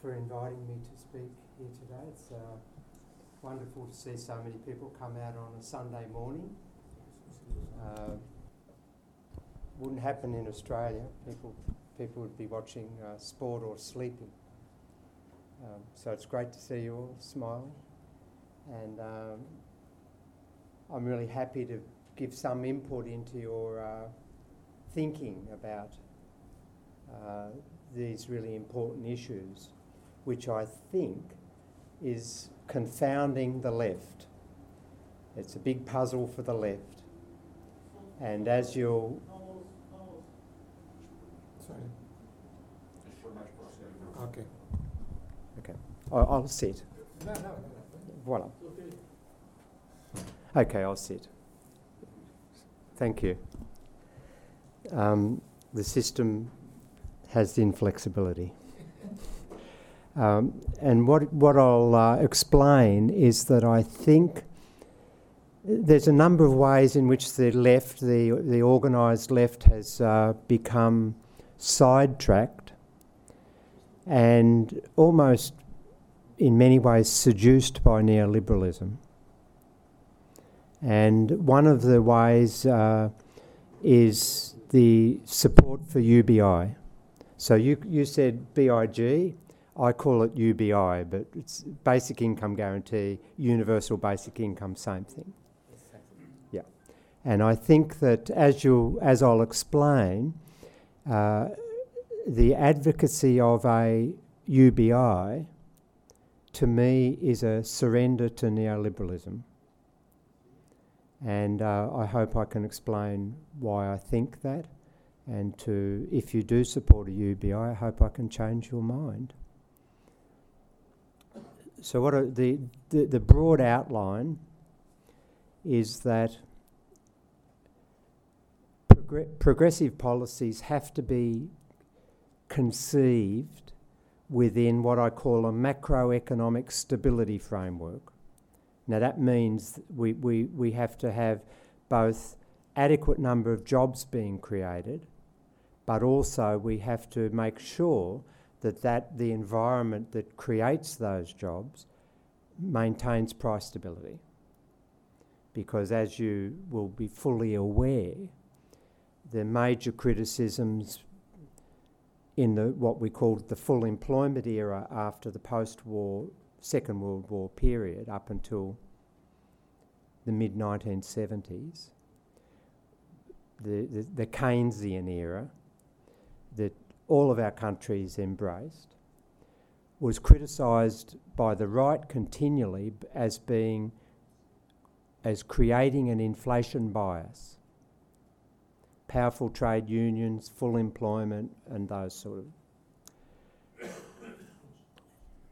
for inviting me to speak here today. It's uh, wonderful to see so many people come out on a Sunday morning. Uh, wouldn't happen in Australia. People, people would be watching uh, sport or sleeping. Um, so it's great to see you all smiling, and um, I'm really happy to give some input into your uh, thinking about uh, these really important issues, which I think is confounding the left. It's a big puzzle for the left. And as you'll. Sorry. Okay. Okay, I'll, I'll sit. No, no, no. Voila. Okay, I'll sit. Thank you. Um, the system has the inflexibility. Um, and what, what I'll uh, explain is that I think there's a number of ways in which the left, the, the organised left, has uh, become sidetracked and almost in many ways seduced by neoliberalism. And one of the ways uh, is the support for UBI. So you, you said BIG, I call it UBI, but it's basic income guarantee, universal basic income, same thing. Yeah. And I think that as, you, as I'll explain, uh, the advocacy of a UBI to me is a surrender to neoliberalism. And uh, I hope I can explain why I think that. And to, if you do support a UBI, I hope I can change your mind. So, what are the, the, the broad outline is that progr- progressive policies have to be conceived within what I call a macroeconomic stability framework. Now, that means we, we, we have to have both adequate number of jobs being created, but also we have to make sure that, that the environment that creates those jobs maintains price stability. Because as you will be fully aware, the major criticisms in the what we called the full employment era after the post-war Second World War period up until the mid 1970s, the, the, the Keynesian era that all of our countries embraced, was criticised by the right continually as being as creating an inflation bias. Powerful trade unions, full employment, and those sort of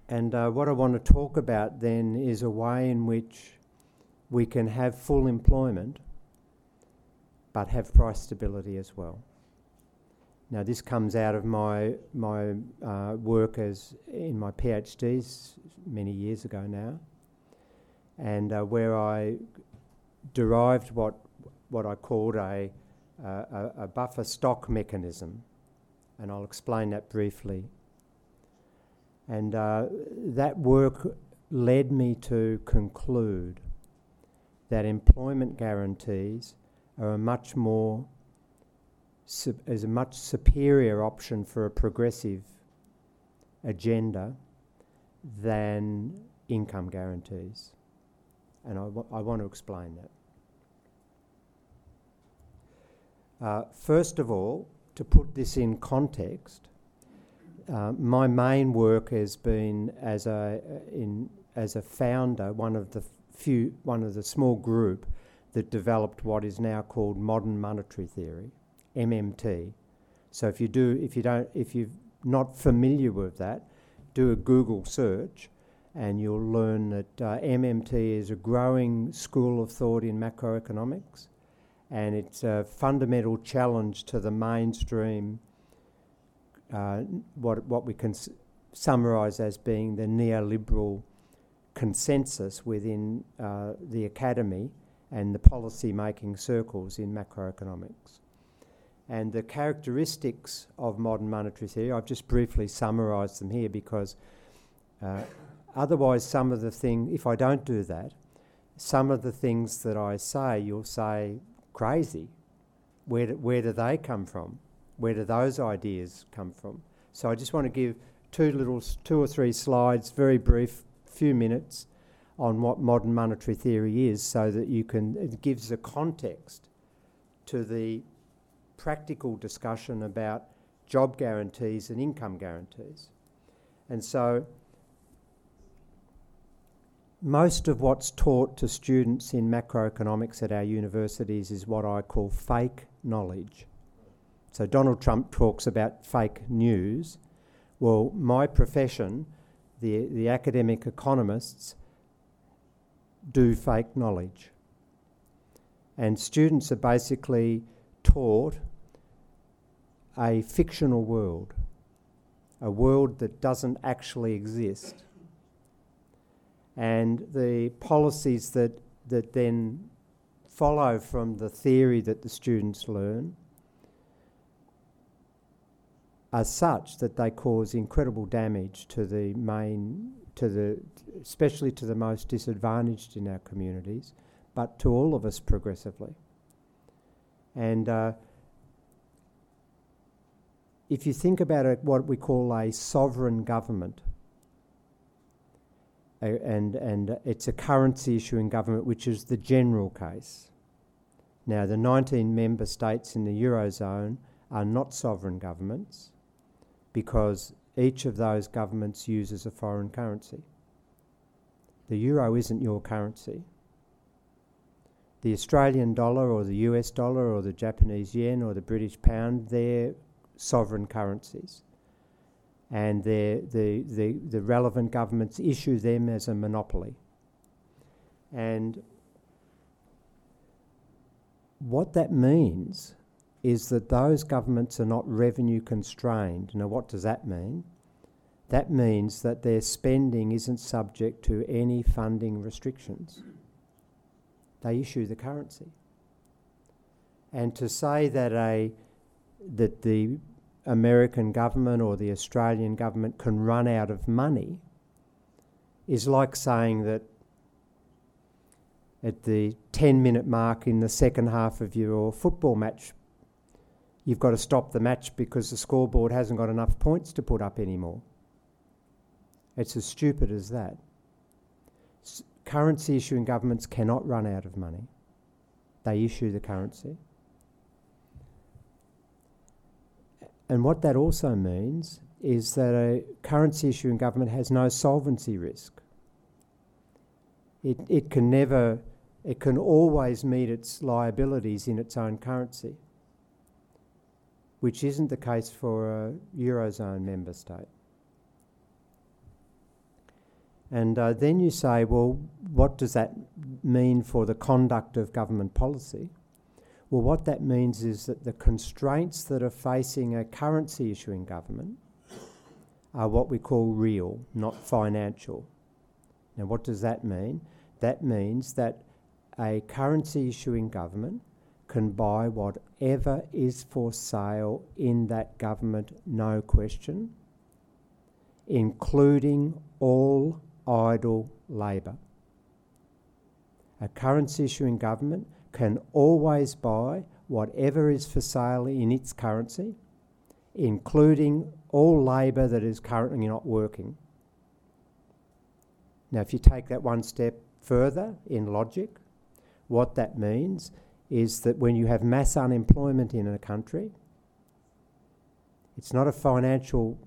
and uh, what I want to talk about then is a way in which we can have full employment but have price stability as well. Now, this comes out of my, my uh, work as in my PhDs many years ago now, and uh, where I derived what, what I called a, a, a buffer stock mechanism, and I'll explain that briefly. And uh, that work led me to conclude that employment guarantees are a much more is a much superior option for a progressive agenda than income guarantees. And I, w- I want to explain that. Uh, first of all, to put this in context, uh, my main work has been as a in as a founder, one of the few, one of the small group that developed what is now called modern monetary theory, MMT. So if you do, if you don't, if you're not familiar with that, do a Google search, and you'll learn that uh, MMT is a growing school of thought in macroeconomics, and it's a fundamental challenge to the mainstream uh, what, what we can s- summarise as being the neoliberal consensus within uh, the academy and the policy making circles in macroeconomics. And the characteristics of modern monetary theory, I've just briefly summarised them here because uh, otherwise, some of the things, if I don't do that, some of the things that I say, you'll say, crazy. Where do, where do they come from? Where do those ideas come from? So I just want to give two little, two or three slides, very brief, few minutes, on what modern monetary theory is, so that you can it gives a context to the practical discussion about job guarantees and income guarantees. And so most of what's taught to students in macroeconomics at our universities is what I call fake knowledge. So Donald Trump talks about fake news. Well, my profession, the, the academic economists, do fake knowledge. And students are basically taught a fictional world, a world that doesn't actually exist and the policies that, that then follow from the theory that the students learn are such that they cause incredible damage to the main, to the, especially to the most disadvantaged in our communities, but to all of us progressively. And uh, if you think about a, what we call a sovereign government, and, and it's a currency issue in government, which is the general case. Now, the 19 member states in the Eurozone are not sovereign governments because each of those governments uses a foreign currency. The euro isn't your currency. The Australian dollar or the US dollar or the Japanese yen or the British pound, they're sovereign currencies and the, the, the relevant governments issue them as a monopoly. And what that means is that those governments are not revenue constrained. Now, what does that mean? That means that their spending isn't subject to any funding restrictions. They issue the currency. And to say that a that the American government or the Australian government can run out of money is like saying that at the 10 minute mark in the second half of your football match, you've got to stop the match because the scoreboard hasn't got enough points to put up anymore. It's as stupid as that. S- currency issuing governments cannot run out of money, they issue the currency. And what that also means is that a currency issuing government has no solvency risk. It, it can never, it can always meet its liabilities in its own currency, which isn't the case for a Eurozone member state. And uh, then you say, well, what does that mean for the conduct of government policy? Well, what that means is that the constraints that are facing a currency issuing government are what we call real, not financial. Now, what does that mean? That means that a currency issuing government can buy whatever is for sale in that government, no question, including all idle labour. A currency issuing government can always buy whatever is for sale in its currency, including all labour that is currently not working. Now, if you take that one step further in logic, what that means is that when you have mass unemployment in a country, it's not a financial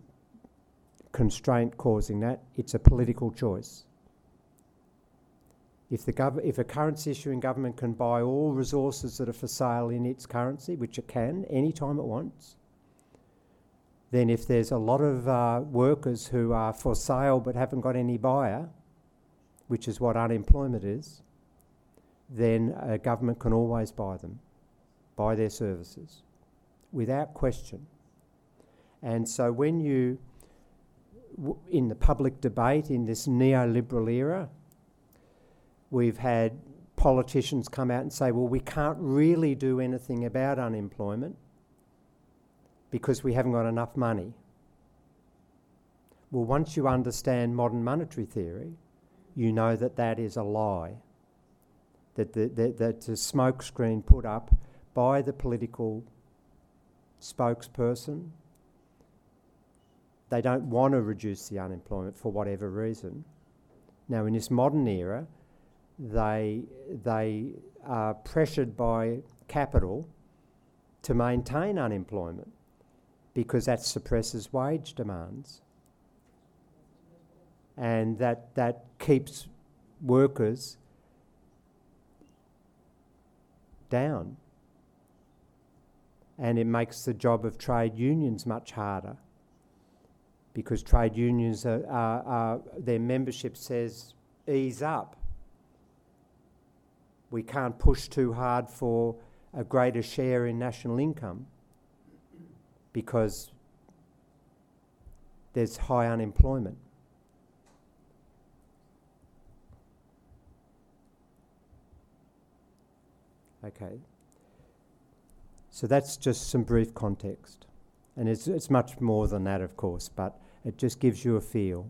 constraint causing that, it's a political choice. If, the gov- if a currency issuing government can buy all resources that are for sale in its currency, which it can anytime it wants, then if there's a lot of uh, workers who are for sale but haven't got any buyer, which is what unemployment is, then a government can always buy them, buy their services, without question. And so when you, w- in the public debate in this neoliberal era, we've had politicians come out and say, well, we can't really do anything about unemployment because we haven't got enough money. Well, once you understand modern monetary theory, you know that that is a lie. That the, the, that's a smokescreen put up by the political spokesperson. They don't want to reduce the unemployment for whatever reason. Now, in this modern era, they, they are pressured by capital to maintain unemployment because that suppresses wage demands. And that, that keeps workers down. And it makes the job of trade unions much harder because trade unions are, are, are their membership says ease up. We can't push too hard for a greater share in national income because there's high unemployment. Okay. So that's just some brief context. And it's, it's much more than that, of course, but it just gives you a feel.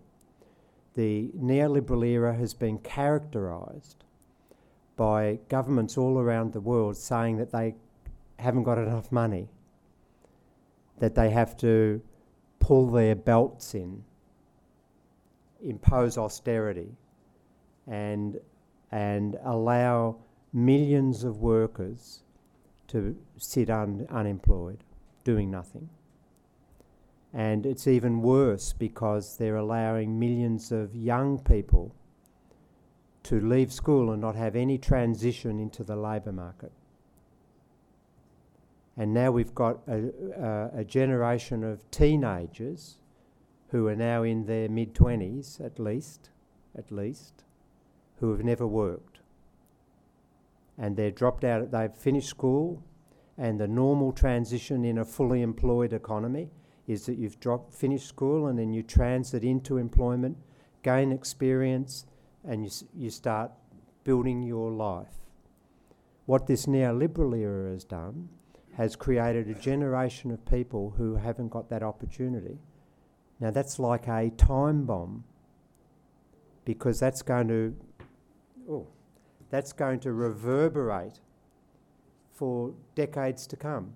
The neoliberal era has been characterised by governments all around the world saying that they haven't got enough money, that they have to pull their belts in, impose austerity, and, and allow millions of workers to sit un- unemployed, doing nothing. And it's even worse because they're allowing millions of young people to leave school and not have any transition into the labour market. And now we've got a, a, a generation of teenagers who are now in their mid 20s at least, at least, who have never worked. And they're dropped out, they've finished school, and the normal transition in a fully employed economy is that you've dropped, finished school and then you transit into employment, gain experience, and you, you start building your life. What this neoliberal era has done has created a generation of people who haven't got that opportunity. Now, that's like a time bomb because that's going to, oh, that's going to reverberate for decades to come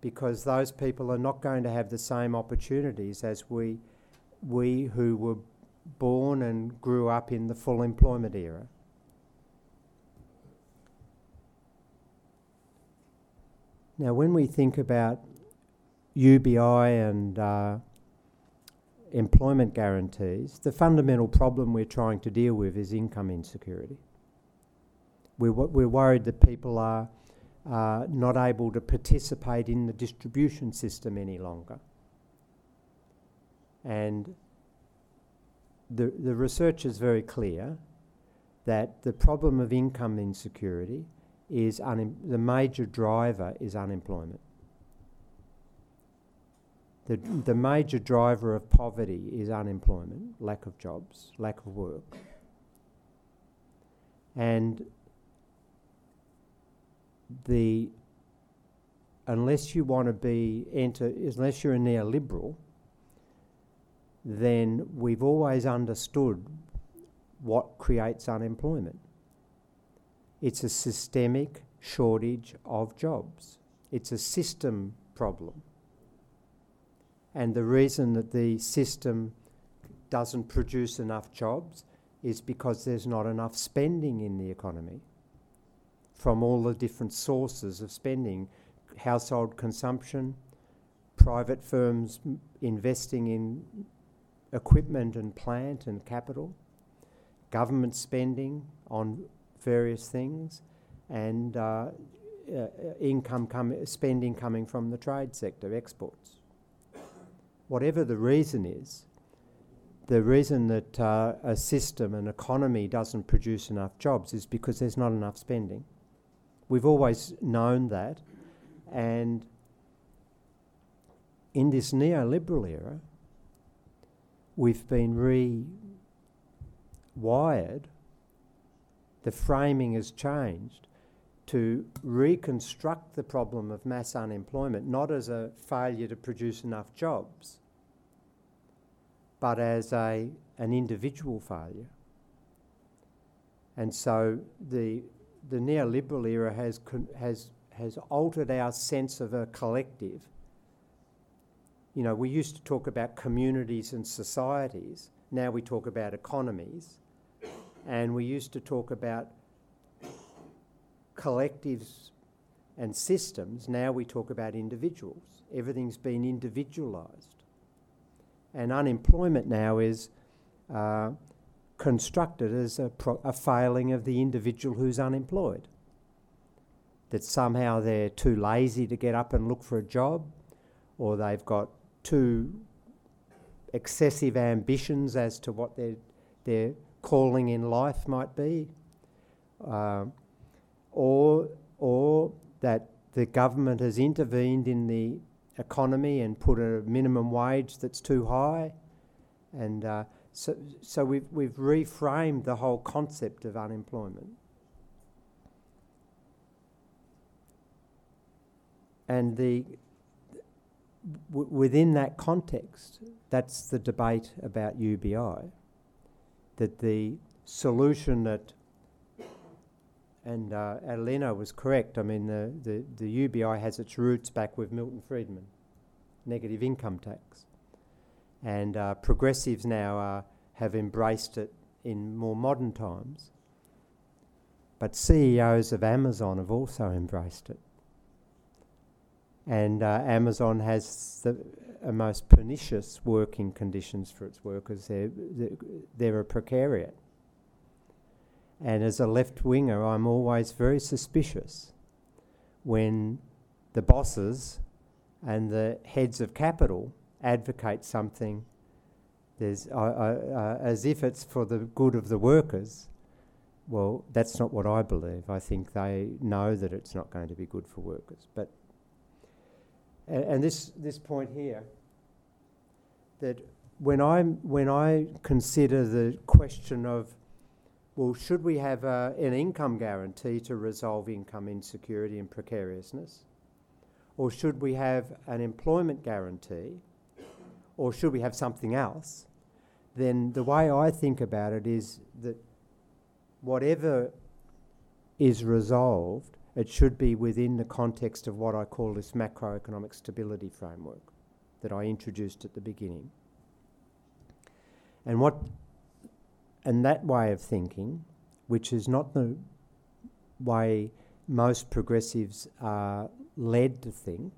because those people are not going to have the same opportunities as we, we who were born and grew up in the full employment era. Now, when we think about UBI and uh, employment guarantees, the fundamental problem we're trying to deal with is income insecurity. We're, we're worried that people are uh, not able to participate in the distribution system any longer. And the, the research is very clear that the problem of income insecurity is the major driver is unemployment. The, the major driver of poverty is unemployment, lack of jobs, lack of work. And the unless you want to be enter unless you're a neoliberal, then we've always understood what creates unemployment. It's a systemic shortage of jobs. It's a system problem. And the reason that the system doesn't produce enough jobs is because there's not enough spending in the economy from all the different sources of spending household consumption, private firms investing in equipment and plant and capital, government spending on various things, and uh, uh, income com- spending coming from the trade sector, exports. Whatever the reason is, the reason that uh, a system, an economy doesn't produce enough jobs is because there's not enough spending. We've always known that, and in this neoliberal era, we've been rewired, the framing has changed to reconstruct the problem of mass unemployment not as a failure to produce enough jobs, but as a, an individual failure. And so the, the neoliberal era has, has, has altered our sense of a collective. You know, we used to talk about communities and societies, now we talk about economies. And we used to talk about collectives and systems, now we talk about individuals. Everything's been individualised. And unemployment now is uh, constructed as a, pro- a failing of the individual who's unemployed. That somehow they're too lazy to get up and look for a job, or they've got too excessive ambitions as to what their, their calling in life might be. Uh, or, or that the government has intervened in the economy and put a minimum wage that's too high. And uh, so, so we've, we've reframed the whole concept of unemployment. And the, w- within that context, that's the debate about UBI. That the solution that and uh, Adelina was correct. I mean, the, the, the UBI has its roots back with Milton Friedman, negative income tax. And uh, progressives now uh, have embraced it in more modern times. But CEOs of Amazon have also embraced it. And uh, Amazon has the most pernicious working conditions for its workers. They're, they're a precariat. And as a left winger, I'm always very suspicious when the bosses and the heads of capital advocate something there's, uh, uh, as if it's for the good of the workers. Well, that's not what I believe. I think they know that it's not going to be good for workers. But and, and this this point here that when I when I consider the question of well, should we have uh, an income guarantee to resolve income insecurity and precariousness? Or should we have an employment guarantee? Or should we have something else? Then the way I think about it is that whatever is resolved, it should be within the context of what I call this macroeconomic stability framework that I introduced at the beginning. And what and that way of thinking, which is not the way most progressives are led to think,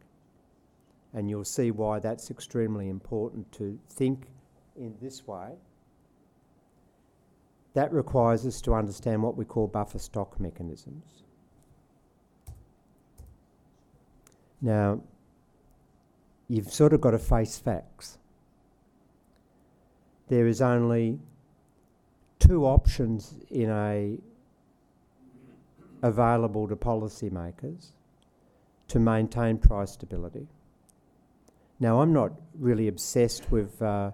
and you'll see why that's extremely important to think in this way. That requires us to understand what we call buffer stock mechanisms. Now, you've sort of got to face facts. There is only two options in a available to policymakers to maintain price stability. Now, I'm not really obsessed with uh,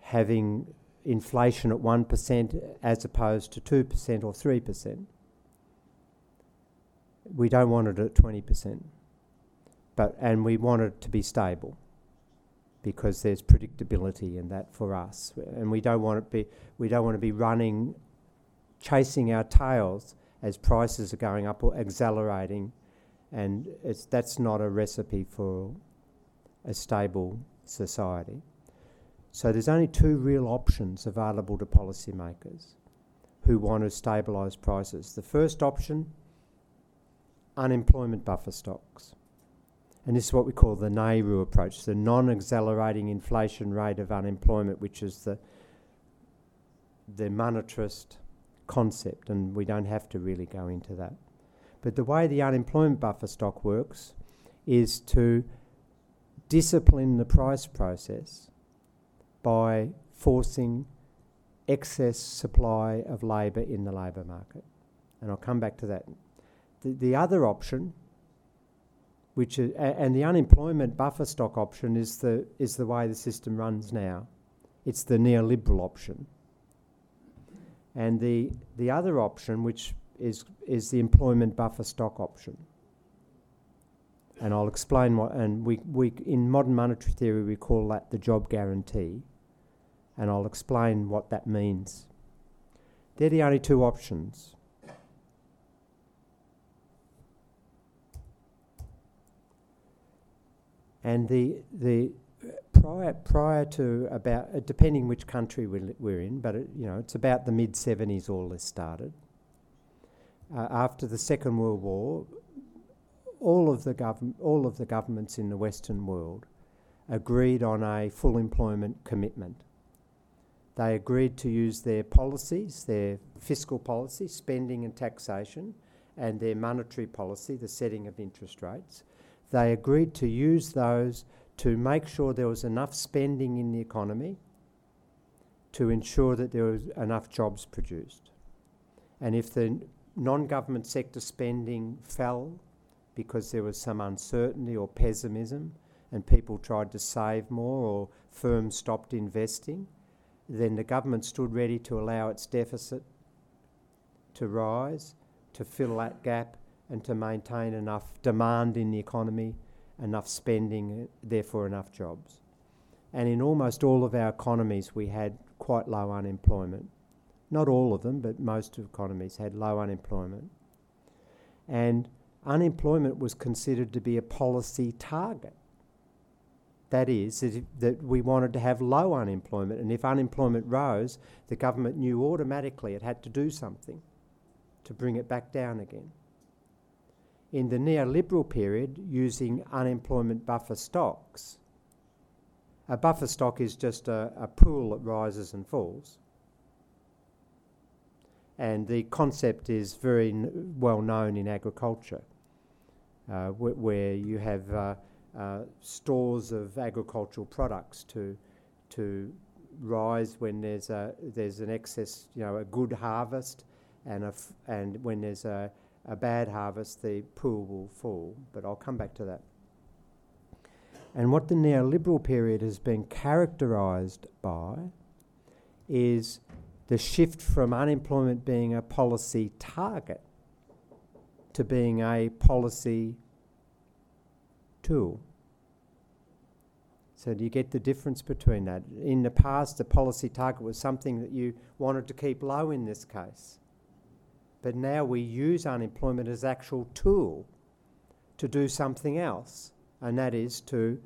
having inflation at 1% as opposed to 2% or 3%. We don't want it at 20%, but, and we want it to be stable because there's predictability in that for us, and we don't want to be we don't want to be running, chasing our tails as prices are going up or accelerating, and it's that's not a recipe for a stable society. So there's only two real options available to policymakers who want to stabilise prices. The first option, unemployment buffer stocks. And this is what we call the NAIRU approach, the non accelerating inflation rate of unemployment, which is the, the monetarist concept, and we don't have to really go into that. But the way the unemployment buffer stock works is to discipline the price process by forcing excess supply of labour in the labour market. And I'll come back to that. The, the other option which is, and the unemployment buffer stock option is the is the way the system runs now. It's the neoliberal option. And the the other option, which is, is the employment buffer stock option. And I'll explain what, and we, we, in modern monetary theory, we call that the job guarantee. And I'll explain what that means. They're the only two options. And the, the prior, prior to about, uh, depending which country we're, we're in, but it, you know, it's about the mid 70s all this started. Uh, after the Second World War, all of the government, all of the governments in the Western world agreed on a full employment commitment. They agreed to use their policies, their fiscal policy, spending and taxation, and their monetary policy, the setting of interest rates, they agreed to use those to make sure there was enough spending in the economy to ensure that there was enough jobs produced. And if the non government sector spending fell because there was some uncertainty or pessimism and people tried to save more or firms stopped investing, then the government stood ready to allow its deficit to rise, to fill that gap, and to maintain enough demand in the economy, enough spending, uh, therefore enough jobs. And in almost all of our economies, we had quite low unemployment. Not all of them, but most of economies had low unemployment. And unemployment was considered to be a policy target. That is, that, that we wanted to have low unemployment, and if unemployment rose, the government knew automatically it had to do something to bring it back down again in the neoliberal period using unemployment buffer stocks. A buffer stock is just a, a pool that rises and falls. And the concept is very n- well known in agriculture, uh, wh- where you have uh, uh, stores of agricultural products to, to rise when there's, a, there's an excess, you know, a good harvest, and, a f- and when there's a, a bad harvest, the pool will fall. But I'll come back to that. And what the neoliberal period has been characterised by is the shift from unemployment being a policy target to being a policy tool. So, do you get the difference between that? In the past, the policy target was something that you wanted to keep low in this case. But now we use unemployment as actual tool to do something else, and that is to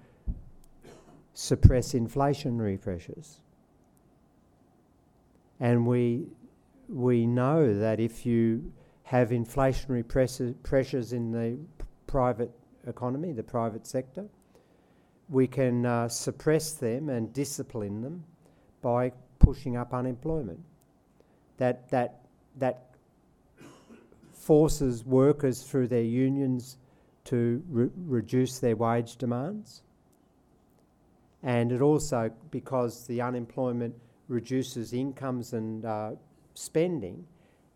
suppress inflationary pressures. And we, we know that if you have inflationary pressures in the private economy, the private sector, we can uh, suppress them and discipline them by pushing up unemployment. That, that, that forces workers through their unions to re- reduce their wage demands. And it also, because the unemployment reduces incomes and uh, spending,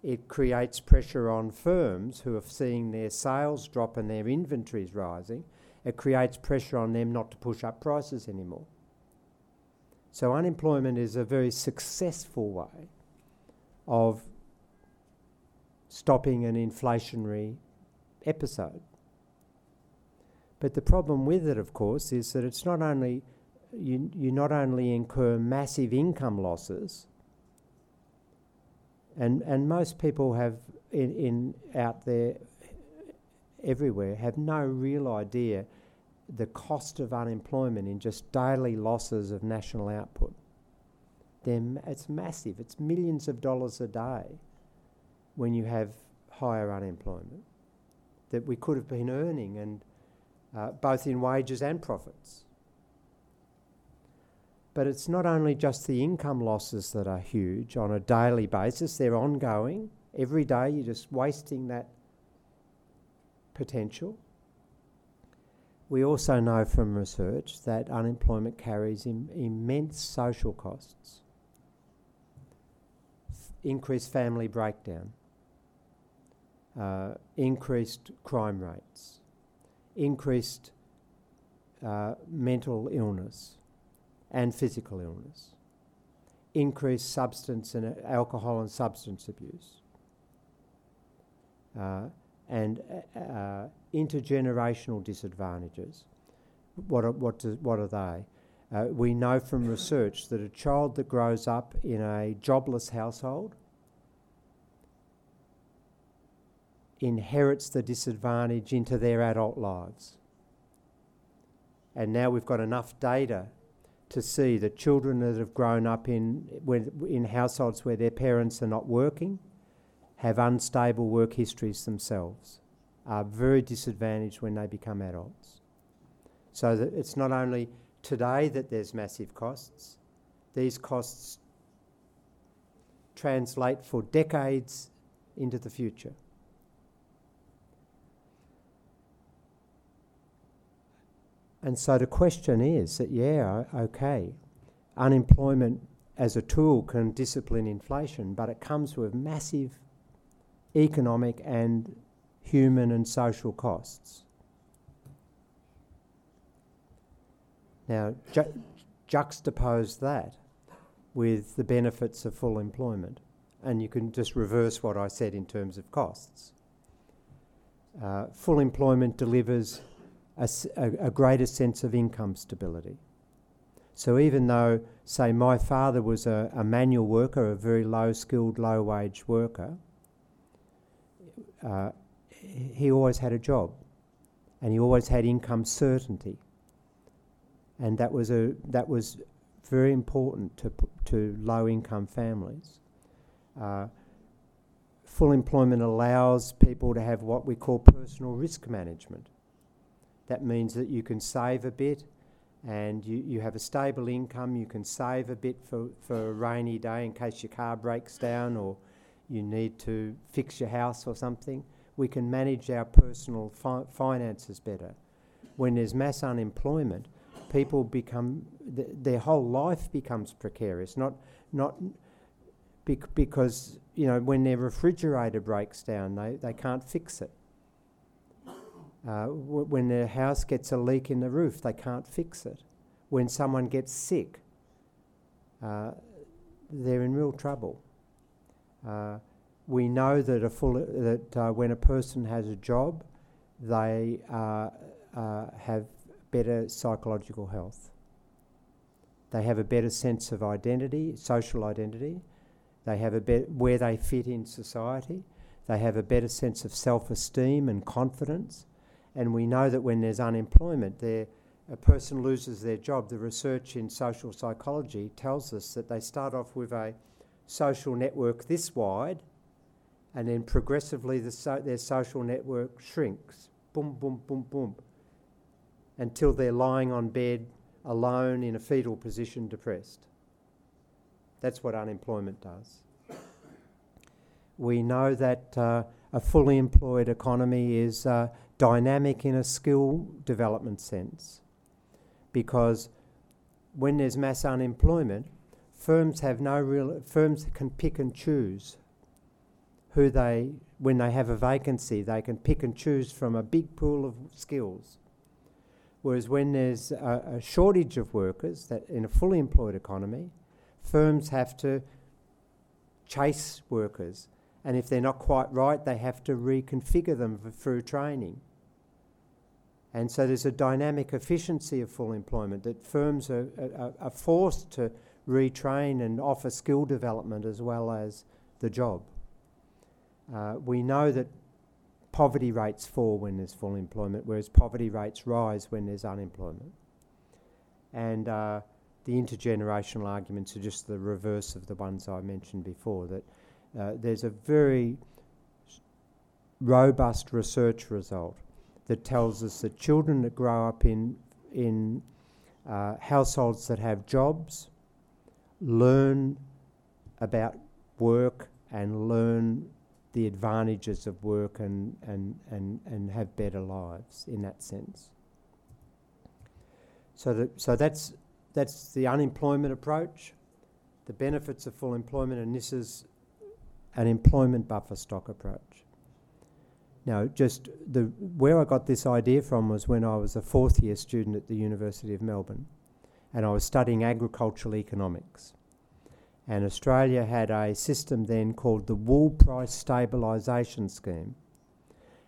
it creates pressure on firms who are seeing their sales drop and their inventories rising. It creates pressure on them not to push up prices anymore. So, unemployment is a very successful way of stopping an inflationary episode. But the problem with it, of course, is that it's not only you, you not only incur massive income losses, and and most people have in, in out there everywhere have no real idea the cost of unemployment in just daily losses of national output. They're, it's massive. It's millions of dollars a day when you have higher unemployment that we could have been earning, and uh, both in wages and profits. But it's not only just the income losses that are huge on a daily basis, they're ongoing. Every day you're just wasting that potential. We also know from research that unemployment carries Im- immense social costs, F- increased family breakdown, uh, increased crime rates, increased uh, mental illness and physical illness, increased substance and alcohol and substance abuse. uh, and uh, intergenerational disadvantages. What are, what, do, what are they? Uh, we know from research that a child that grows up in a jobless household inherits the disadvantage into their adult lives. And now we've got enough data to see that children that have grown up in, in households where their parents are not working have unstable work histories themselves, are very disadvantaged when they become adults. So that it's not only today that there's massive costs, these costs translate for decades into the future. And so the question is that, yeah, okay, unemployment as a tool can discipline inflation, but it comes with massive economic and human and social costs. Now, ju- juxtapose that with the benefits of full employment, and you can just reverse what I said in terms of costs. Uh, full employment delivers a, a, greater sense of income stability. So even though, say, my father was a, a manual worker, a very low skilled, low wage worker, uh, he always had a job and he always had income certainty. And that was, a, that was very important to, to low income families. Uh, full employment allows people to have what we call personal risk management. That means that you can save a bit and you, you have a stable income, you can save a bit for, for a rainy day in case your car breaks down or you need to fix your house or something. We can manage our personal fi- finances better. When there's mass unemployment, people become, th- their whole life becomes precarious, not, not bec- because, you know, when their refrigerator breaks down, they, they can't fix it. Uh, w- when their house gets a leak in the roof, they can't fix it. When someone gets sick, uh, they're in real trouble. Uh, we know that a full that uh, when a person has a job, they uh, uh, have better psychological health. They have a better sense of identity, social identity. They have a better where they fit in society. They have a better sense of self-esteem and confidence and we know that when there's unemployment, there, a person loses their job. The research in social psychology tells us that they start off with a social network this wide, and then progressively the so their social network shrinks. Boom, boom, boom, boom. Until they're lying on bed alone in a fetal position, depressed. That's what unemployment does. We know that uh, a fully employed economy is uh, dynamic in a skill development sense because when there's mass unemployment, firms have no real firms can pick and choose who they when they have a vacancy they can pick and choose from a big pool of skills. Whereas when there's a, a shortage of workers that in a fully employed economy firms have to chase workers and if they're not quite right, they have to reconfigure them through training. And so there's a dynamic efficiency of full employment that firms are, are, are forced to retrain and offer skill development as well as the job. Uh, we know that poverty rates fall when there's full employment, whereas poverty rates rise when there's unemployment. And uh, the intergenerational arguments are just the reverse of the ones I mentioned before, that uh, there's a very robust research result that tells us that children that grow up in, in uh, households that have jobs learn about work and learn the advantages of work and, and, and, and have better lives in that sense. So, that, so that's, that's the unemployment approach, the benefits of full employment, and this is an employment buffer stock approach. Now, just the where I got this idea from was when I was a fourth year student at the University of Melbourne, and I was studying agricultural economics. And Australia had a system then called the Wool Price Stabilisation Scheme,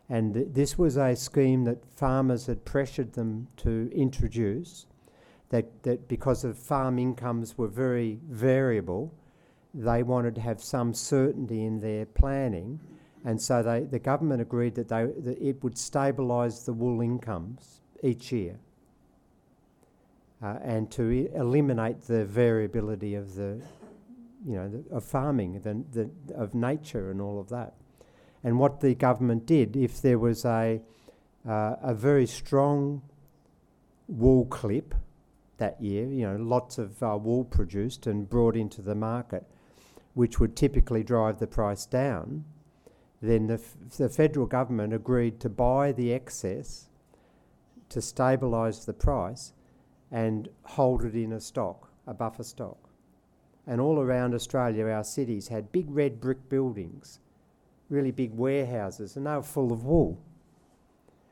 And th- this was a scheme that farmers had pressured them to introduce, that, that because of farm incomes were very variable, they wanted to have some certainty in their planning. And so they, the government agreed that, they, that it would stabilise the wool incomes each year uh, and to eliminate the variability of the, you know, the, of farming, the, the, of nature and all of that. And what the government did, if there was a, uh, a very strong wool clip that year, you know, lots of uh, wool produced and brought into the market, which would typically drive the price down, then the, f- the federal government agreed to buy the excess to stabilise the price and hold it in a stock, a buffer stock. And all around Australia, our cities had big red brick buildings, really big warehouses, and they were full of wool.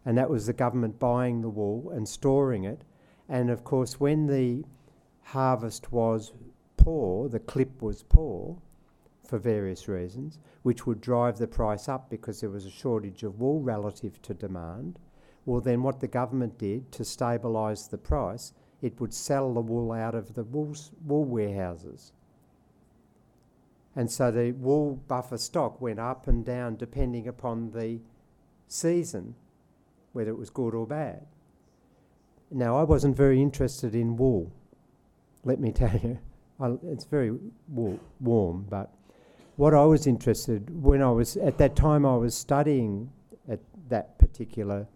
And that was the government buying the wool and storing it. And of course, when the harvest was poor, the clip was poor for various reasons, which would drive the price up because there was a shortage of wool relative to demand. Well, then what the government did to stabilise the price it would sell the wool out of the wool, wool warehouses. And so the wool buffer stock went up and down depending upon the season, whether it was good or bad. Now, I wasn't very interested in wool, let me tell you. I, it's very warm, but what I was interested when I was at that time I was studying at that particular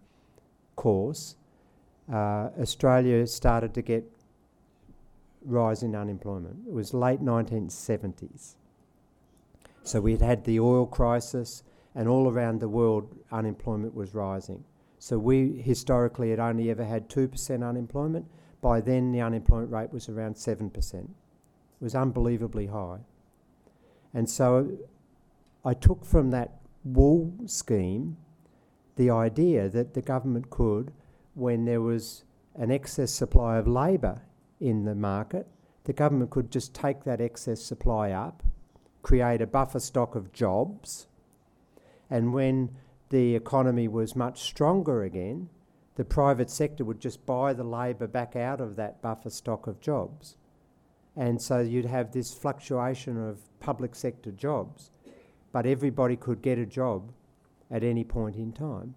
course uh, Australia started to get rise in unemployment. It was late 1970s. So we had had the oil crisis, and all around the world, unemployment was rising. So we historically had only ever had 2% unemployment. By then, the unemployment rate was around 7%. It was unbelievably high. And so I took from that wool scheme the idea that the government could when there was an excess supply of labour in the market, the government could just take that excess supply up, create a buffer stock of jobs, and when the economy was much stronger again, the private sector would just buy the labour back out of that buffer stock of jobs. And so you'd have this fluctuation of public sector jobs, but everybody could get a job at any point in time.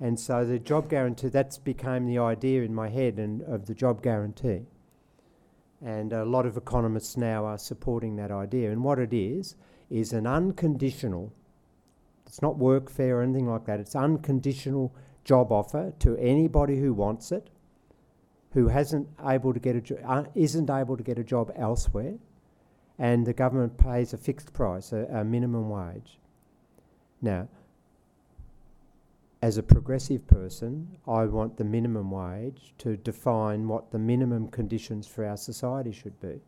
And so the job guarantee, that's became the idea in my head and of the job guarantee. And a lot of economists now are supporting that idea. And what it is, is an unconditional, it's not workfare or anything like that, it's unconditional job offer to anybody who wants it, who hasn't able to get a jo- uh, isn't able to get a job elsewhere, and the government pays a fixed price, a, a minimum wage. Now, as a progressive person, I want the minimum wage to define what the minimum conditions for our society should be.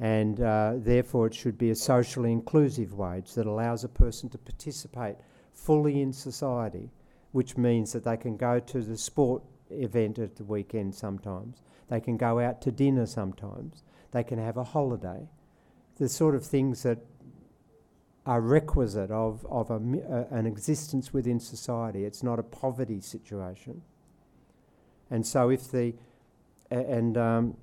And uh, therefore, it should be a socially inclusive wage that allows a person to participate fully in society, which means that they can go to the sport event at the weekend sometimes, they can go out to dinner sometimes, they can have a holiday. The sort of things that are requisite of, of a, uh, an existence within society. It's not a poverty situation. And so, if the and um,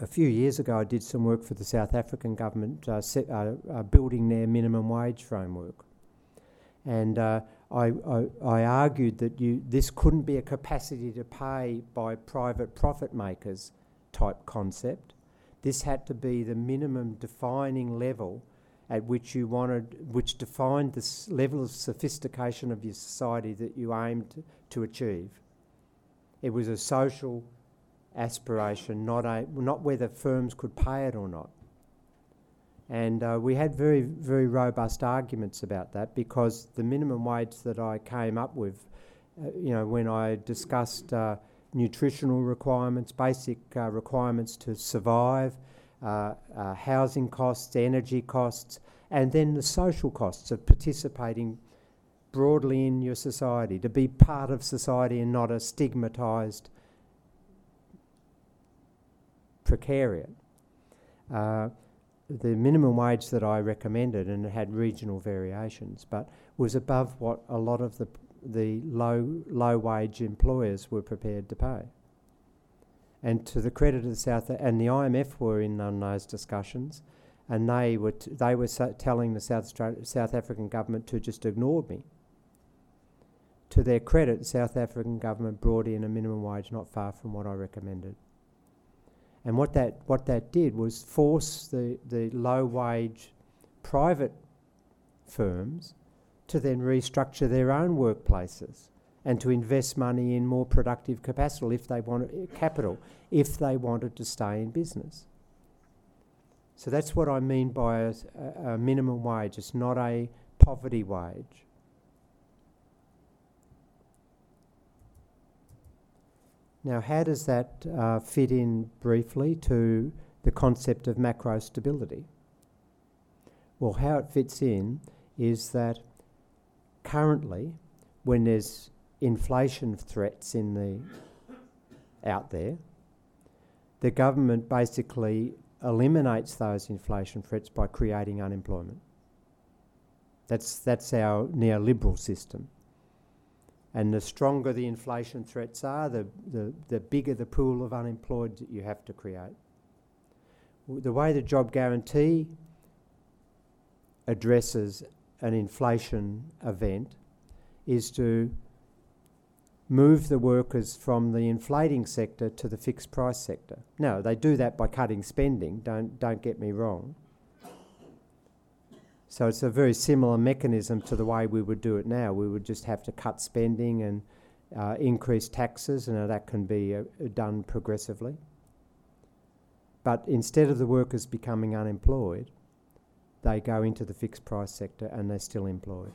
a few years ago, I did some work for the South African government, uh, set, uh, uh building their minimum wage framework, and uh, I, I, argued that you this couldn't be a capacity to pay by private profit makers type concept. This had to be the minimum defining level at which you wanted, which defined the level of sophistication of your society that you aimed to achieve. It was a social aspiration, not, a, not whether firms could pay it or not. And uh, we had very, very robust arguments about that because the minimum wage that I came up with, uh, you know, when I discussed uh, nutritional requirements, basic uh, requirements to survive, uh, uh, housing costs, energy costs, and then the social costs of participating broadly in your society, to be part of society and not a stigmatised precariat. The minimum wage that I recommended, and it had regional variations, but was above what a lot of the the low low wage employers were prepared to pay. And to the credit of the South and the IMF were in on those discussions, and they were t- they were so telling the South Australia, South African government to just ignore me. To their credit, the South African government brought in a minimum wage not far from what I recommended. And what that what that did was force the, the low wage private firms to then restructure their own workplaces and to invest money in more productive capital if they wanted eh, capital if they wanted to stay in business. So that's what I mean by a, a minimum wage. It's not a poverty wage. Now, how does that uh, fit in briefly to the concept of macro stability? Well, how it fits in is that currently, when there's inflation threats in the out there, the government basically eliminates those inflation threats by creating unemployment. That's that's our neoliberal system. And the stronger the inflation threats are, the, the, the bigger the pool of unemployed that you have to create. The way the job guarantee addresses an inflation event is to move the workers from the inflating sector to the fixed price sector. Now, they do that by cutting spending, don't, don't get me wrong. So it's a very similar mechanism to the way we would do it now. We would just have to cut spending and uh, increase taxes, and that can be uh, done progressively. But instead of the workers becoming unemployed, they go into the fixed price sector and they're still employed.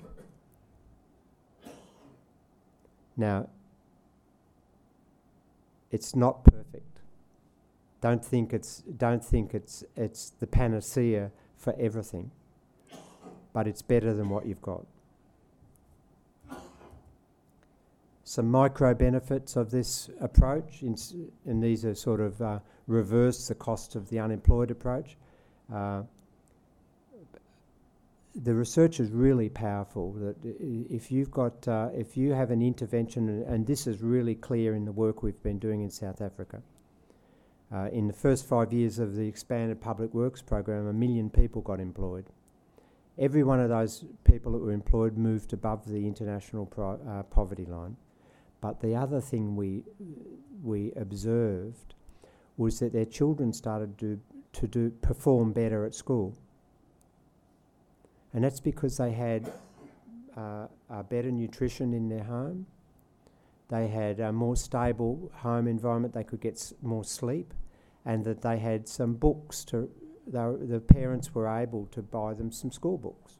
Now, it's not perfect. Don't think it's don't think it's it's the panacea for everything but it's better than what you've got. Some micro benefits of this approach, and these are sort of uh, reverse the cost of the unemployed approach. Uh, the research is really powerful. That if you've got, uh, if you have an intervention, and, and, this is really clear in the work we've been doing in South Africa. Uh, in the first five years of the expanded public works program, a million people got employed every one of those people that were employed moved above the international pro- uh, poverty line. But the other thing we we observed was that their children started to to do perform better at school, and that's because they had uh, better nutrition in their home. They had a more stable home environment. They could get s- more sleep, and that they had some books to the parents were able to buy them some school books.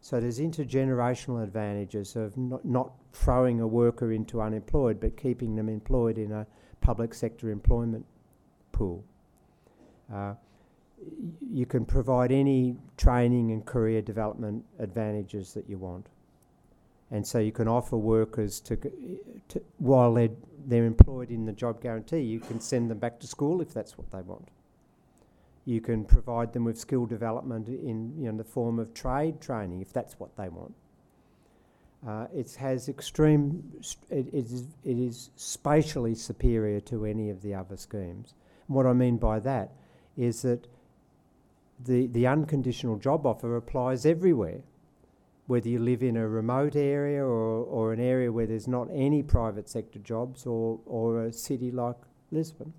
So there's intergenerational advantages of not, not throwing a worker into unemployed, but keeping them employed in a public sector employment pool. Uh, you can provide any training and career development advantages that you want. And so you can offer workers to, to while they're, they're employed in the job guarantee, you can send them back to school if that's what they want. You can provide them with skill development in you know, the form of trade training if that's what they want. Uh, it has extreme, it, is, it is spatially superior to any of the other schemes. And what I mean by that is that the, the unconditional job offer applies everywhere, whether you live in a remote area or, or an area where there's not any private sector jobs or, or a city like Lisbon.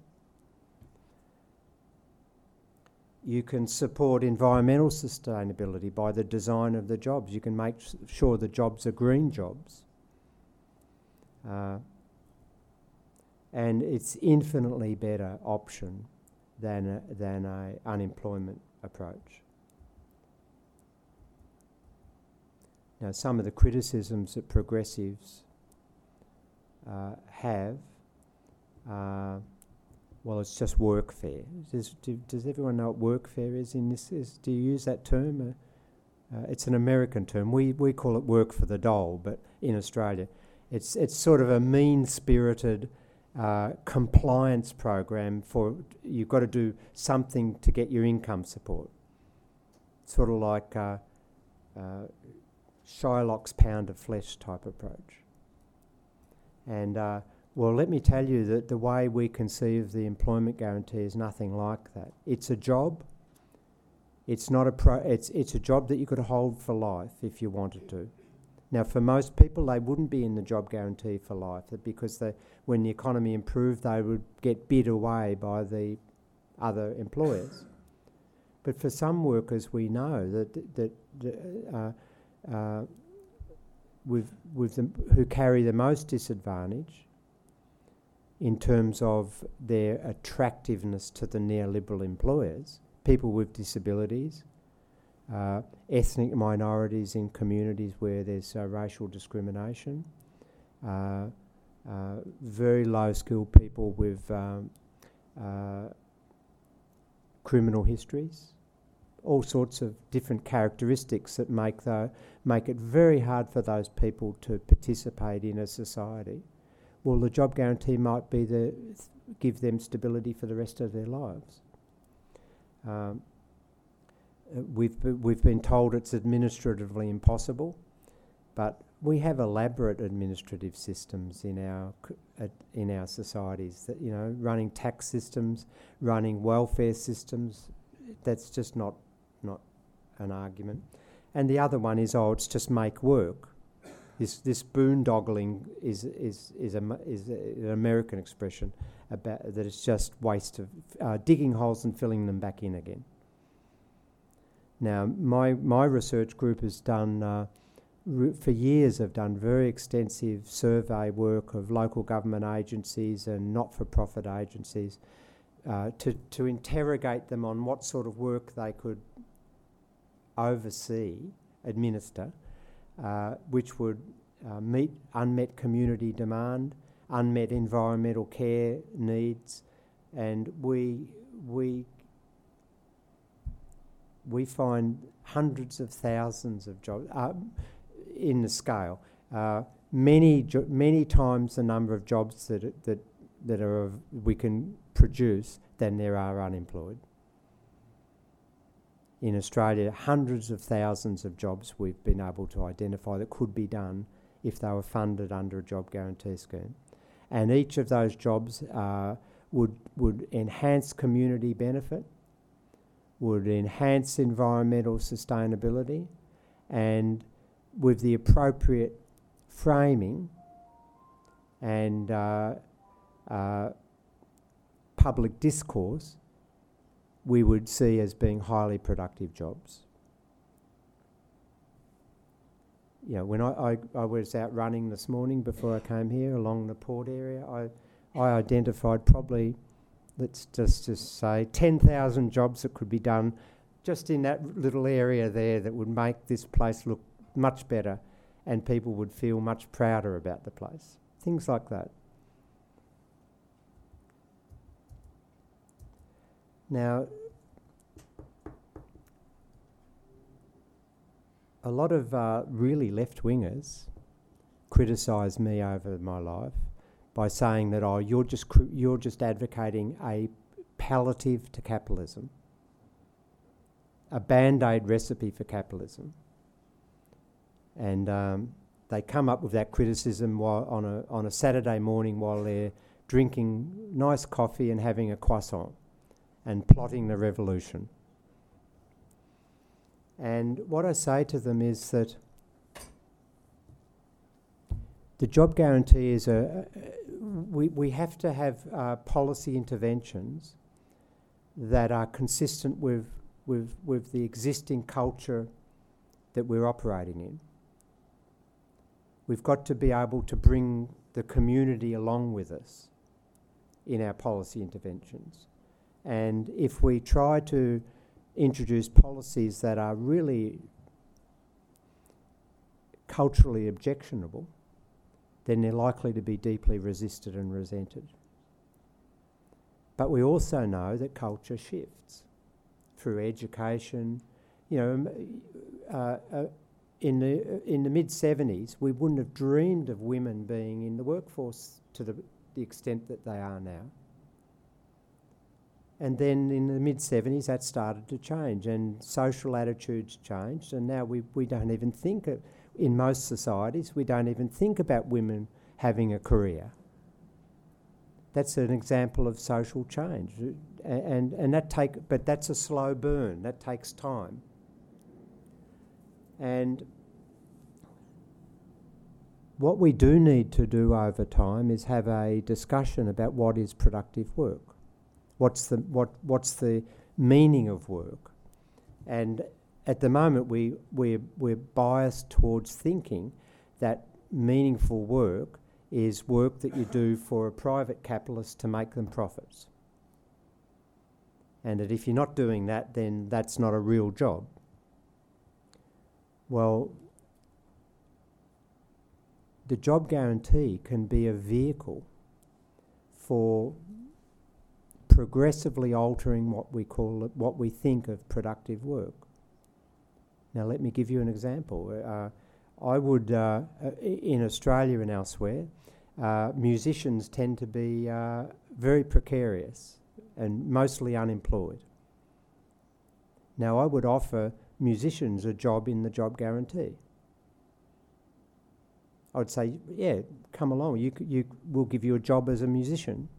You can support environmental sustainability by the design of the jobs. You can make sure the jobs are green jobs. Uh, and it's infinitely better option than a, than a unemployment approach. Now, some of the criticisms that progressives uh, have uh, well, it's just workfare. Does, do, does everyone know what workfare is in this? Is, do you use that term? Uh, uh, it's an American term. We, we call it work for the dole, but in Australia, it's, it's sort of a mean spirited uh, compliance program for you've got to do something to get your income support. Sort of like uh, uh, Shylock's pound of flesh type approach. And well, let me tell you that the way we conceive the employment guarantee is nothing like that. It's a job. It's not a pro. It's it's a job that you could hold for life if you wanted to. Now, for most people, they wouldn't be in the job guarantee for life because they, when the economy improved, they would get bid away by the other employers. But for some workers, we know that that, uh, uh, with with who carry the most disadvantage in terms of their attractiveness to the neoliberal employers, people with disabilities, uh, ethnic minorities in communities where there's uh, racial discrimination, uh, uh very low skilled people with um, uh, criminal histories, all sorts of different characteristics that make, the, make it very hard for those people to participate in a society. Well, the job guarantee might be the give them stability for the rest of their lives. Um, we've, we've been told it's administratively impossible, but we have elaborate administrative systems in our in our societies that you know running tax systems, running welfare systems. That's just not not an argument. And the other one is oh, it's just make work. This this boondoggling is is is, a, is an American expression about that it's just waste of uh, digging holes and filling them back in again. Now, my, my research group has done, uh, for years, have done very extensive survey work of local government agencies and not for profit agencies uh, to, to interrogate them on what sort of work they could oversee, administer, which would uh, meet unmet community demand, unmet environmental care needs, and we, we we find hundreds of thousands of jobs uh, in the scale. Uh, many jo- many times the number of jobs that that that are we can produce than there are unemployed. In Australia, hundreds of thousands of jobs we've been able to identify that could be done if they were funded under a job guarantee scheme, and each of those jobs uh, would would enhance community benefit would enhance environmental sustainability and with the appropriate framing and uh, uh, public discourse, we would see as being highly productive jobs. Know, when I, I, I, was out running this morning before I came here along the port area, I, I identified probably let's just, just say 10,000 jobs that could be done just in that little area there that would make this place look much better and people would feel much prouder about the place. Things like that. Now, a lot of uh, really left wingers criticise me over my life by saying that oh you're just cr- you're just advocating a palliative to capitalism, a band aid recipe for capitalism, and um, they come up with that criticism while on a on a Saturday morning while they're drinking nice coffee and having a croissant, and plotting the revolution. And what I say to them is that the job guarantee is a, we, we have to have uh, policy interventions that are consistent with, with, with the existing culture that we're operating in. We've got to be able to bring the community along with us in our policy interventions. And if we try to introduce policies that are really culturally objectionable, then they're likely to be deeply resisted and resented. But we also know that culture shifts through education. You know, uh, uh, in the in the mid '70s, we wouldn't have dreamed of women being in the workforce to the the extent that they are now. And then in the mid 70s, that started to change, and social attitudes changed, and now we, we don't even think, of, in most societies, we don't even think about women having a career. That's an example of social change, and, and that take, but that's a slow burn, that takes time. And what we do need to do over time is have a discussion about what is productive work. What's the, what, what's the meaning of work? And at the moment, we, we're, we're biased towards thinking that meaningful work is work that you do for a private capitalist to make them profits. And that if you're not doing that, then that's not a real job. Well, the job guarantee can be a vehicle for progressively altering what we call what we think of productive work. Now, let me give you an example. Uh, I would, uh, uh in Australia and elsewhere, uh, musicians tend to be uh, very precarious and mostly unemployed. Now, I would offer musicians a job in the job guarantee. I would say, yeah, come along. You, you, we'll give you a job as a musician.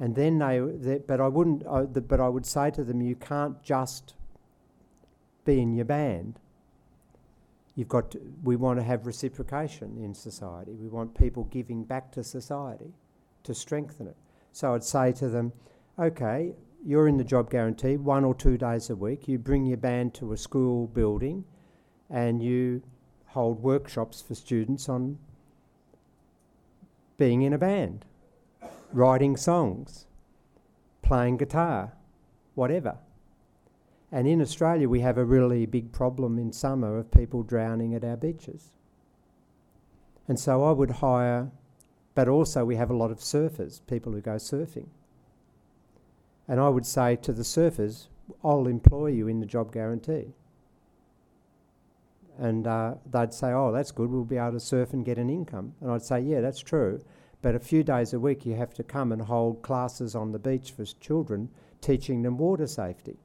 And then they, they but I wouldn't, uh, the, but I would say to them, you can't just be in your band. You've got, to, we want to have reciprocation in society. We want people giving back to society to strengthen it. So I'd say to them, okay, you're in the job guarantee one or two days a week. You bring your band to a school building and you hold workshops for students on being in a band, writing songs, playing guitar, whatever. And in Australia, we have a really big problem in summer of people drowning at our beaches. And so I would hire, but also we have a lot of surfers, people who go surfing. And I would say to the surfers, I'll employ you in the job guarantee and uh, they'd say, "Oh, that's good. We'll be able to surf and get an income." And I'd say, "Yeah, that's true, but a few days a week you have to come and hold classes on the beach for children, teaching them water safety,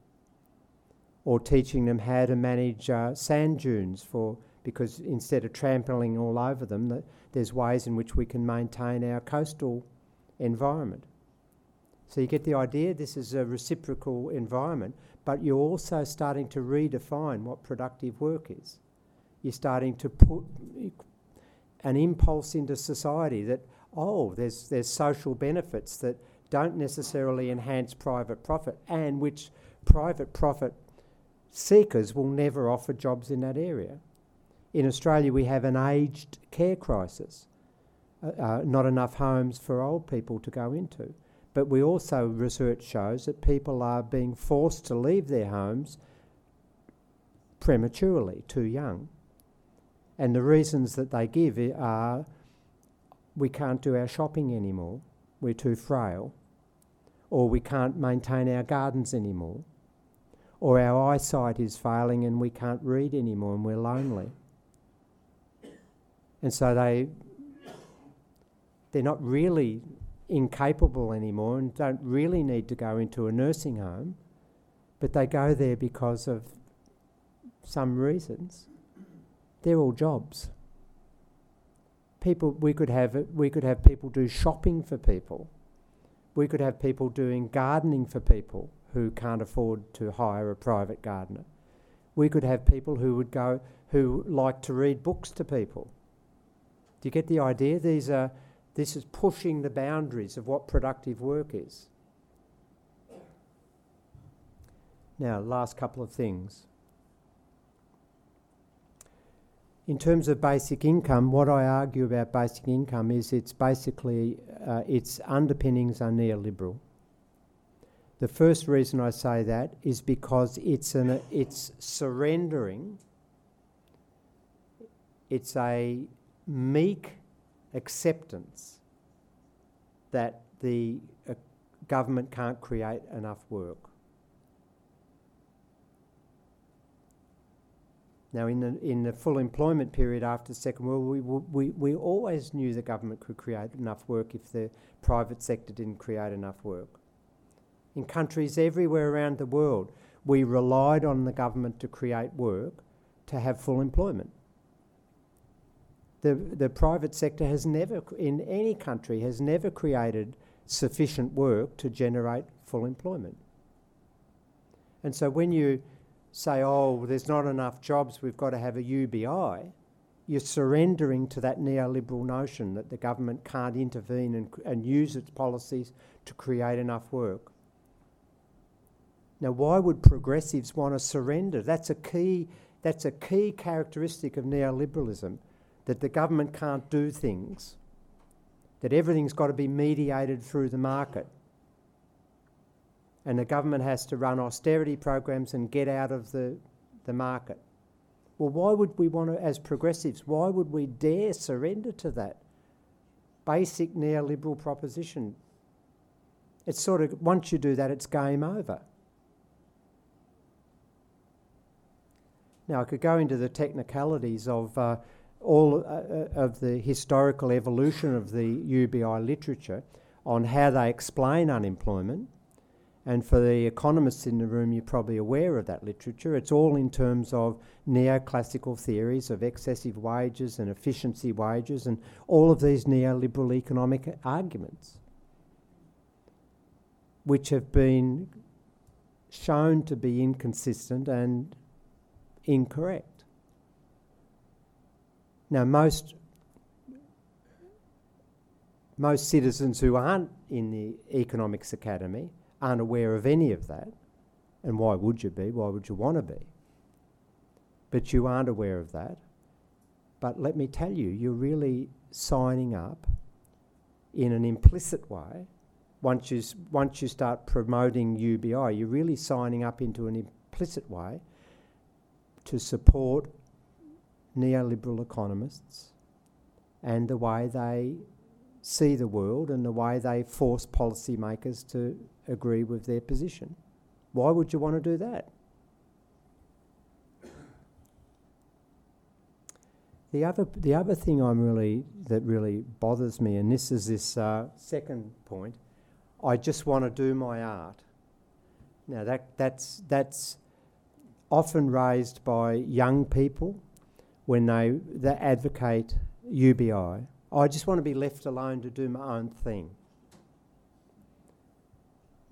or teaching them how to manage uh, sand dunes for." Because instead of trampling all over them, that there's ways in which we can maintain our coastal environment. So you get the idea. This is a reciprocal environment, but you're also starting to redefine what productive work is you're starting to put an impulse into society that, oh, there's, there's social benefits that don't necessarily enhance private profit and which private profit seekers will never offer jobs in that area. In Australia, we have an aged care crisis, uh, uh, not enough homes for old people to go into. But we also, research shows that people are being forced to leave their homes prematurely, too young. And the reasons that they give are we can't do our shopping anymore, we're too frail, or we can't maintain our gardens anymore, or our eyesight is failing and we can't read anymore and we're lonely. And so they they're not really incapable anymore and don't really need to go into a nursing home, but they go there because of some reasons they're all jobs. People, we could have we could have people do shopping for people. We could have people doing gardening for people who can't afford to hire a private gardener. We could have people who would go who like to read books to people. Do you get the idea? These are this is pushing the boundaries of what productive work is. Now, last couple of things. In terms of basic income, what I argue about basic income is it's basically uh, its underpinnings are neoliberal. The first reason I say that is because it's an it's surrendering. It's a meek acceptance that the uh, government can't create enough work. Now, in the, in the full employment period after the Second World War, we, we, we always knew the government could create enough work if the private sector didn't create enough work. In countries everywhere around the world, we relied on the government to create work to have full employment. The, the private sector has never, in any country, has never created sufficient work to generate full employment. And so when you say, oh, there's not enough jobs, we've got to have a UBI, you're surrendering to that neoliberal notion that the government can't intervene and, and use its policies to create enough work. Now, why would progressives want to surrender? That's a key, that's a key characteristic of neoliberalism that the government can't do things, that everything's got to be mediated through the market and the government has to run austerity programs and get out of the, the market. Well, why would we want to, as progressives, why would we dare surrender to that basic neoliberal proposition? It's sort of, once you do that, it's game over. Now, I could go into the technicalities of uh, all uh, uh of the historical evolution of the UBI literature on how they explain unemployment and for the economists in the room, you're probably aware of that literature. It's all in terms of neoclassical theories of excessive wages and efficiency wages and all of these neoliberal economic arguments, which have been shown to be inconsistent and incorrect. Now, most most citizens who aren't in the economics academy aren't aware of any of that. And why would you be? Why would you want to be? But you aren't aware of that. But let me tell you, you're really signing up in an implicit way. Once you, once you start promoting UBI, you're really signing up into an implicit way to support neoliberal economists and the way they see the world and the way they force policymakers to agree with their position. Why would you want to do that? The other, the other thing I'm really that really bothers me, and this is this uh, second point, I just want to do my art. Now that that's that's often raised by young people when they, they advocate UBI. I just want to be left alone to do my own thing.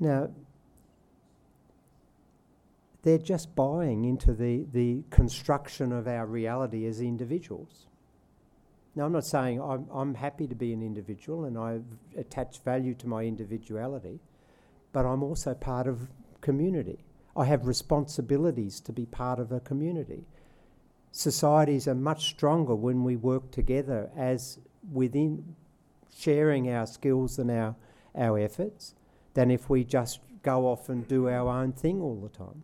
Now, they're just buying into the, the construction of our reality as individuals. Now, I'm not saying I'm, I'm happy to be an individual and I attach value to my individuality, but I'm also part of community. I have responsibilities to be part of a community. Societies are much stronger when we work together as within sharing our skills and our, our efforts than if we just go off and do our own thing all the time.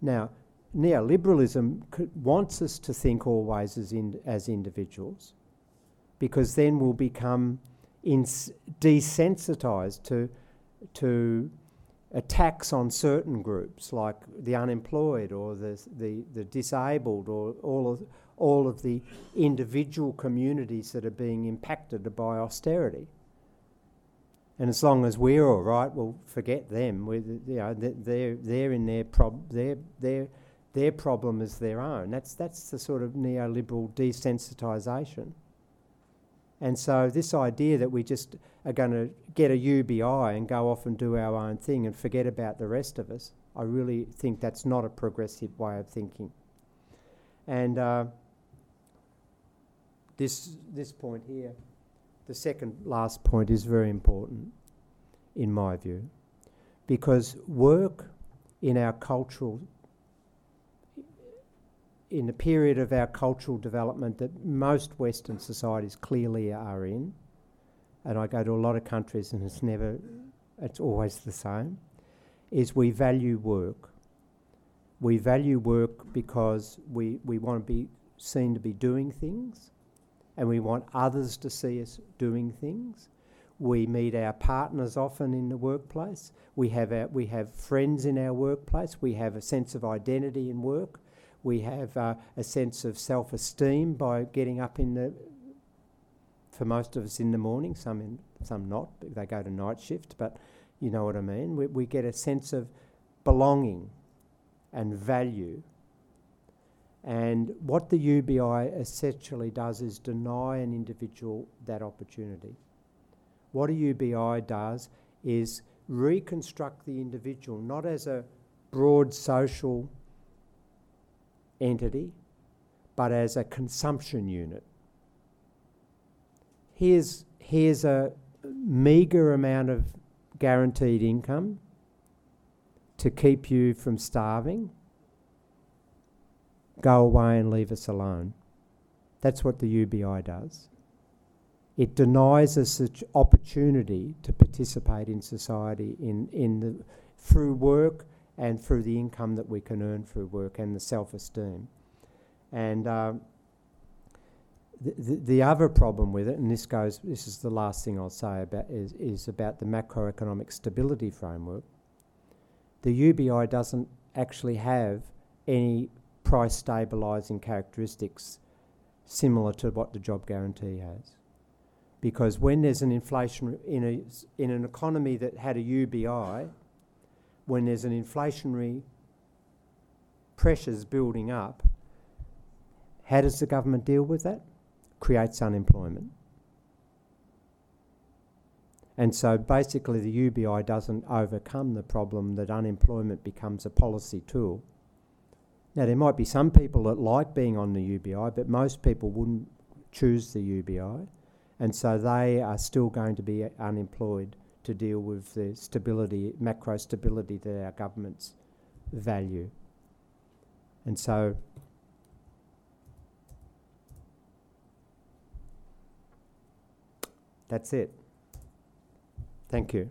Now, neoliberalism wants us to think always as, in, as individuals because then we'll become desensitized to, to attacks on certain groups like the unemployed or the, the, the disabled or all of, all of the individual communities that are being impacted by austerity. And as long as we're all right, we'll forget them. we you know, they're, they're in their, prob- their, their, their problem is their own. That's, that's the sort of neoliberal desensitisation. And so, this idea that we just are going to get a UBI and go off and do our own thing and forget about the rest of us, I really think that's not a progressive way of thinking. And uh, this, this point here the second last point is very important, in my view, because work in our cultural in the period of our cultural development that most Western societies clearly are in, and I go to a lot of countries and it's never, it's always the same, is we value work. We value work because we, we want to be seen to be doing things and we want others to see us doing things. We meet our partners often in the workplace. We have, our, we have friends in our workplace. We have a sense of identity in work. We have uh, a sense of self esteem by getting up in the, for most of us in the morning, some, in, some not, they go to night shift, but you know what I mean. We, we get a sense of belonging and value. And what the UBI essentially does is deny an individual that opportunity. What a UBI does is reconstruct the individual not as a broad social entity, but as a consumption unit. Here's, here's a meagre amount of guaranteed income to keep you from starving. Go away and leave us alone. That's what the UBI does. It denies us the opportunity to participate in society in, in the, through work and through the income that we can earn through work and the self esteem. And um, the, the, the, other problem with it, and this goes, this is the last thing I'll say about, is, is about the macroeconomic stability framework. The UBI doesn't actually have any price stabilising characteristics similar to what the job guarantee has. Because when there's an inflation in, a, in an economy that had a UBI, when there's an inflationary pressures building up, how does the government deal with that? Creates unemployment. And so basically, the UBI doesn't overcome the problem that unemployment becomes a policy tool. Now, there might be some people that like being on the UBI, but most people wouldn't choose the UBI. And so they are still going to be unemployed to deal with the stability, macro stability that our governments value. And so that's it. Thank you.